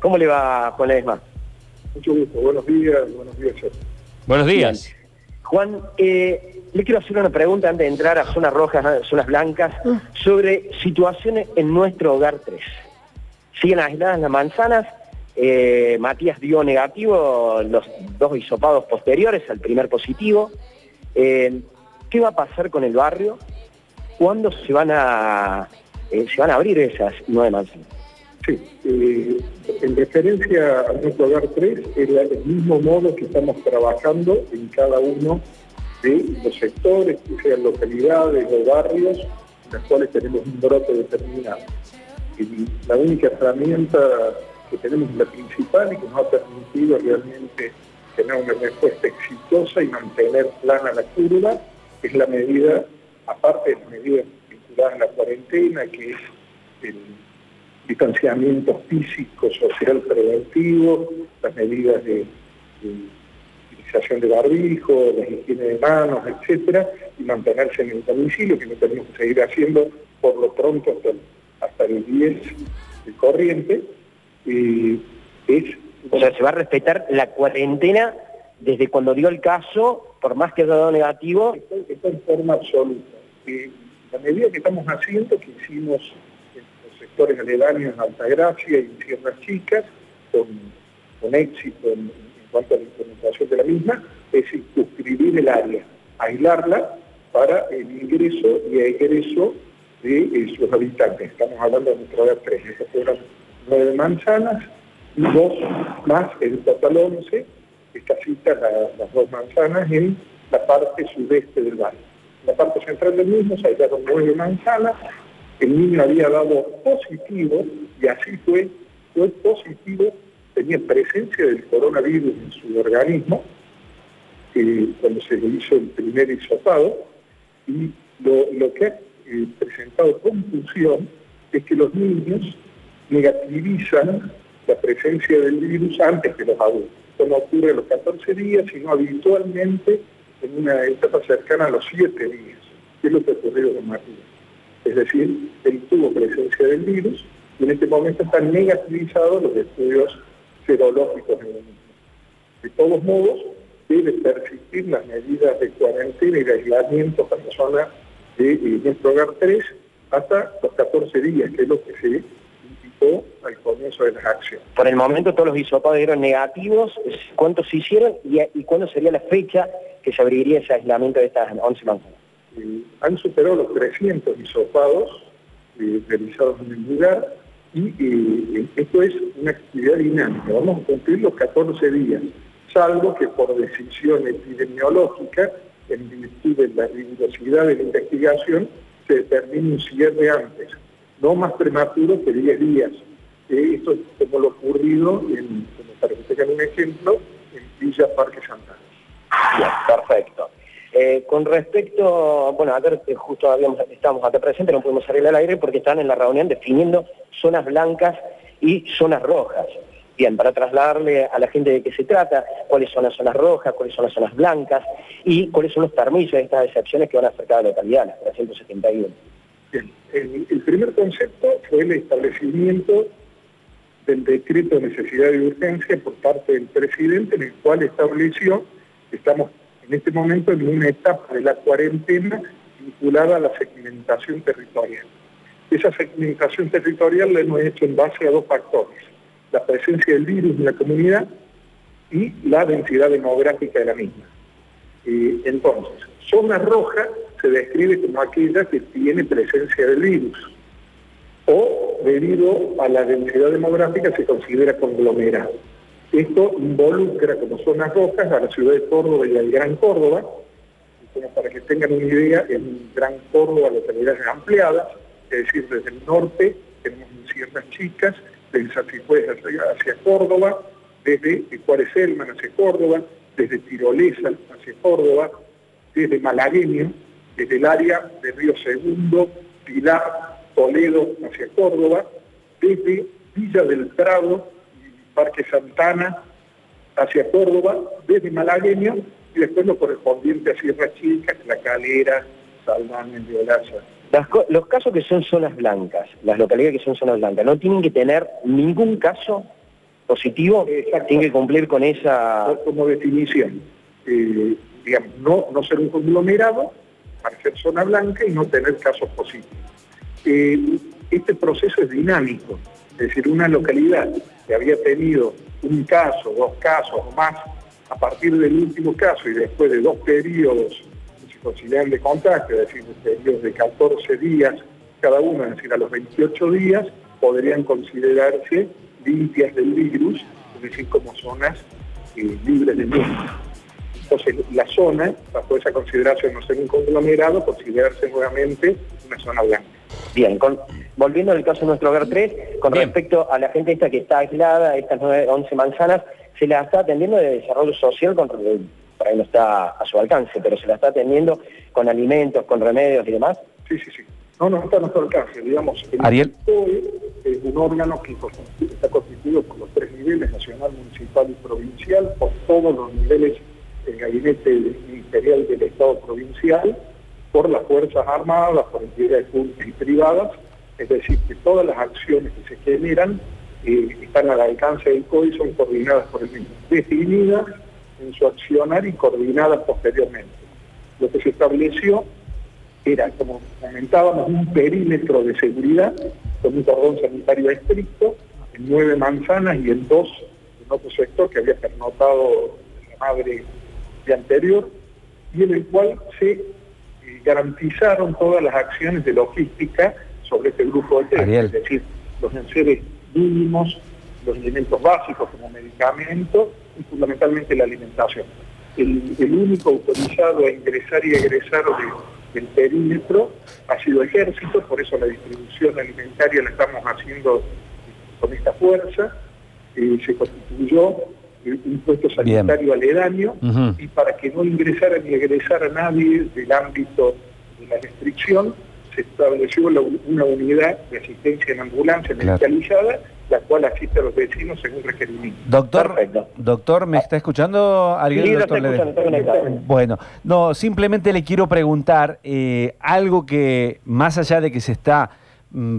¿Cómo le va, Juan Ledesma? Mucho gusto, buenos días, buenos días. Buenos días. Juan, eh, le quiero hacer una pregunta antes de entrar a zonas rojas, a zonas blancas, sobre situaciones en nuestro hogar 3. Siguen aisladas las manzanas, eh, Matías dio negativo los dos hisopados posteriores al primer positivo. Eh, ¿Qué va a pasar con el barrio? ¿Cuándo se van a, eh, se van a abrir esas nueve manzanas? Sí, en referencia a nuestro hogar 3, es el mismo modo que estamos trabajando en cada uno de los sectores, que sean localidades o barrios, en los cuales tenemos un brote determinado. Y la única herramienta que tenemos, la principal y que nos ha permitido realmente tener una respuesta exitosa y mantener plana la curva, es la medida, aparte de las medidas vinculadas a la cuarentena, que es el distanciamiento físico, social preventivo, las medidas de, utilización de barbijo, la higiene de manos, etcétera, y mantenerse en el domicilio, que no tenemos que seguir haciendo por lo pronto hasta el, hasta el 10 de corriente. es, o sea, se va a respetar la cuarentena desde cuando dio el caso, por más que haya dado negativo. Está, en forma absoluta. la medida que estamos haciendo, que hicimos sectores aledaños en Altagracia y en Sierras Chicas, con, éxito en, cuanto a la implementación de la misma, es circunscribir el área, aislarla para el ingreso y egreso de eh, sus habitantes. Estamos hablando de nuestra área 3, estas fueron nueve manzanas y dos más, el total 11, estas citas las dos manzanas en la parte sudeste del valle. En la parte central del mismo se aislaron nueve manzanas, el niño había dado positivo y así fue, fue positivo, tenía presencia del coronavirus en su organismo eh, cuando se le hizo el primer hisopado y lo, que ha eh, presentado confusión es que los niños negativizan la presencia del virus antes que los adultos. Esto no ocurre a los 14 días, sino habitualmente en una etapa cercana a los 7 días, que es lo que ocurrió con Matías. Es decir, él tuvo presencia del virus y en este momento están negativizados los estudios serológicos en el mismo. De todos modos, debe persistir las medidas de cuarentena y de aislamiento para la zona de eh, nuestro hogar 3 hasta los 14 días, que es lo que se indicó al comienzo de las acciones. Por el momento todos los hisopados eran negativos, ¿cuántos se hicieron y, cuándo sería la fecha que se abriría ese aislamiento de estas 11 manzanas? Eh, han superado los 300 hisopados eh, realizados en el lugar y eh, esto es una actividad dinámica. Vamos a cumplir los 14 días, salvo que por decisión epidemiológica, en virtud de la rigurosidad de la investigación, se determine un cierre antes, no más prematuro que 10 días. esto es como lo ocurrido, para que tengan un ejemplo, en Villa Parque Santana. perfecto. Eh, con respecto, bueno, ayer justo habíamos, estábamos acá presentes, no pudimos salir al aire porque están en la reunión definiendo zonas blancas y zonas rojas. Bien, para trasladarle a la gente de qué se trata, cuáles son las zonas rojas, cuáles son las zonas blancas y cuáles son los permisos de estas excepciones que van a afectar a la localidad, las 371. Bien, el, el primer concepto fue el establecimiento del decreto de necesidad de urgencia por parte del presidente, en el cual estableció, estamos en este momento en una etapa de la cuarentena vinculada a la segmentación territorial. Esa segmentación territorial la hemos hecho en base a dos factores, la presencia del virus en la comunidad y la densidad demográfica de la misma. Eh, entonces, zona roja se describe como aquella que tiene presencia del virus o debido a la densidad demográfica se considera conglomerado. Esto involucra como zonas rojas a la ciudad de Córdoba y al Gran Córdoba, para que tengan una idea, en Gran Córdoba localidades ampliadas, es decir, desde el norte tenemos Sierras Chicas, desde Sacifuez hacia, hacia Córdoba, desde Juárez Elman hacia Córdoba, desde Tirolesa hacia Córdoba, desde Malagueño, desde el área de Río Segundo, Pilar, Toledo hacia Córdoba, desde Villa del Prado Parque Santana hacia Córdoba, desde Malagueño, y después lo correspondiente a Sierra Chica, La Calera, Salmán, Las, los casos que son zonas blancas, las localidades que son zonas blancas, no tienen que tener ningún caso positivo, tiene que cumplir con esa... Como definición, eh, digamos, no, no ser un conglomerado, para ser zona blanca y no tener casos positivos. Eh, este proceso es dinámico, es decir, una localidad que había tenido un caso, dos casos o más, a partir del último caso y después de dos periodos que se consideran de contacto, es decir, periodos de 14 días cada uno, es decir, a los 28 días, podrían considerarse limpias del virus, es decir, como zonas eh, libres de virus. Entonces, la zona, bajo esa consideración no ser un conglomerado, considerarse nuevamente una zona blanca. Bien, volviendo al caso de nuestro hogar 3, con respecto a la gente esta que está aislada, estas 9, 11 manzanas, se la está atendiendo de desarrollo social, con, por ahí no está a su alcance, pero se la está atendiendo con alimentos, con remedios y demás. Sí, sí, sí. No, no está a nuestro alcance. Digamos, el Ariel. es un órgano que está constituido por los tres niveles, nacional, municipal y provincial, por todos los niveles del gabinete ministerial del Estado provincial, por las Fuerzas Armadas, por entidades públicas y privadas, es decir, que todas las acciones que se generan eh, están al alcance del COI, son coordinadas por el mismo, definidas en su accionar y coordinadas posteriormente. Lo que se estableció era, como comentábamos, un perímetro de seguridad con un cordón sanitario estricto en nueve manzanas y en dos en otro sector que había pernotado la madre de anterior y en el cual se garantizaron todas las acciones de logística sobre este grupo de test, es decir, los enseres mínimos, los elementos básicos como medicamentos y fundamentalmente la alimentación. El, único autorizado a ingresar y egresar del perímetro ha sido ejército, por eso la distribución alimentaria la estamos haciendo con esta fuerza. Eh, se constituyó un puesto sanitario aledaño y para que no ingresara ni egresara nadie del ámbito de la restricción, se estableció una unidad de asistencia en ambulancia medicalizada, la cual asiste a los vecinos según requerimiento. Doctor, doctor, ¿me está escuchando? ¿Alguien, Bueno, no, simplemente le quiero preguntar eh, algo que más allá de que se está mm,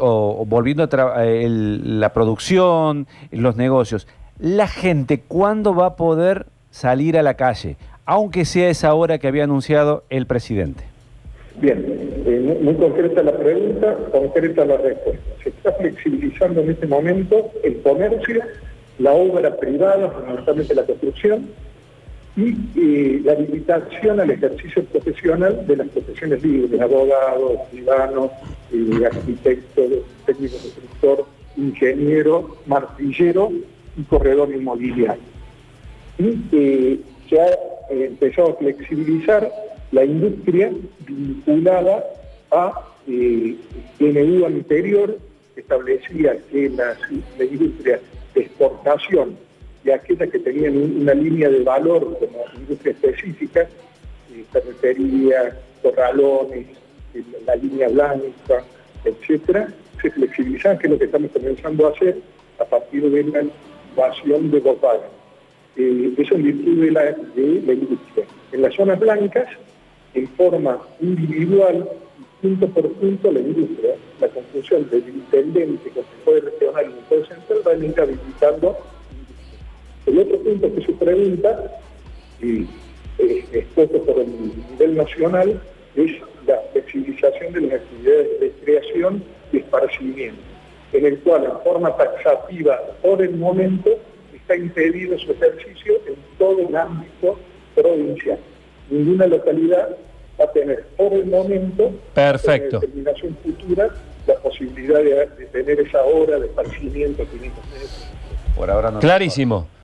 o, volviendo a la producción, los negocios, la gente, ¿cuándo va a poder salir a la calle? Aunque sea esa hora que había anunciado el presidente. Bien, eh, muy concreta la pregunta, concreta la respuesta. Se está flexibilizando en este momento el comercio, la obra privada, fundamentalmente la construcción, y eh, la limitación al ejercicio profesional de las profesiones libres, abogado, escribano, eh, arquitecto, técnico constructor, ingeniero, martillero y corredor inmobiliario. Y se ha empezado a flexibilizar la industria vinculada a eh, DNU anterior establecía que la, industria de exportación y aquellas que tenían una línea de valor como industria específica, eh, ferretería, corralones, eh, la línea blanca, etcétera, se flexibilizan, que es lo que estamos comenzando a hacer a partir de invasión de Volkswagen. Eh, eso en virtud de la, de la industria. En las zonas blancas, en forma individual, punto por punto, la industria, la conclusión del intendente puede regional y puede central va a ir habilitando. El otro punto que se pregunta, y eh, expuesto por el nivel nacional, es la flexibilización de las actividades de creación y esparcimiento, en el cual en forma taxativa por el momento está impedido su ejercicio en todo el ámbito provincial ninguna localidad va a tener por el momento, Perfecto. en determinación futura, la posibilidad de, tener esa hora de esparcimiento 500 metros. Por ahora no. Clarísimo.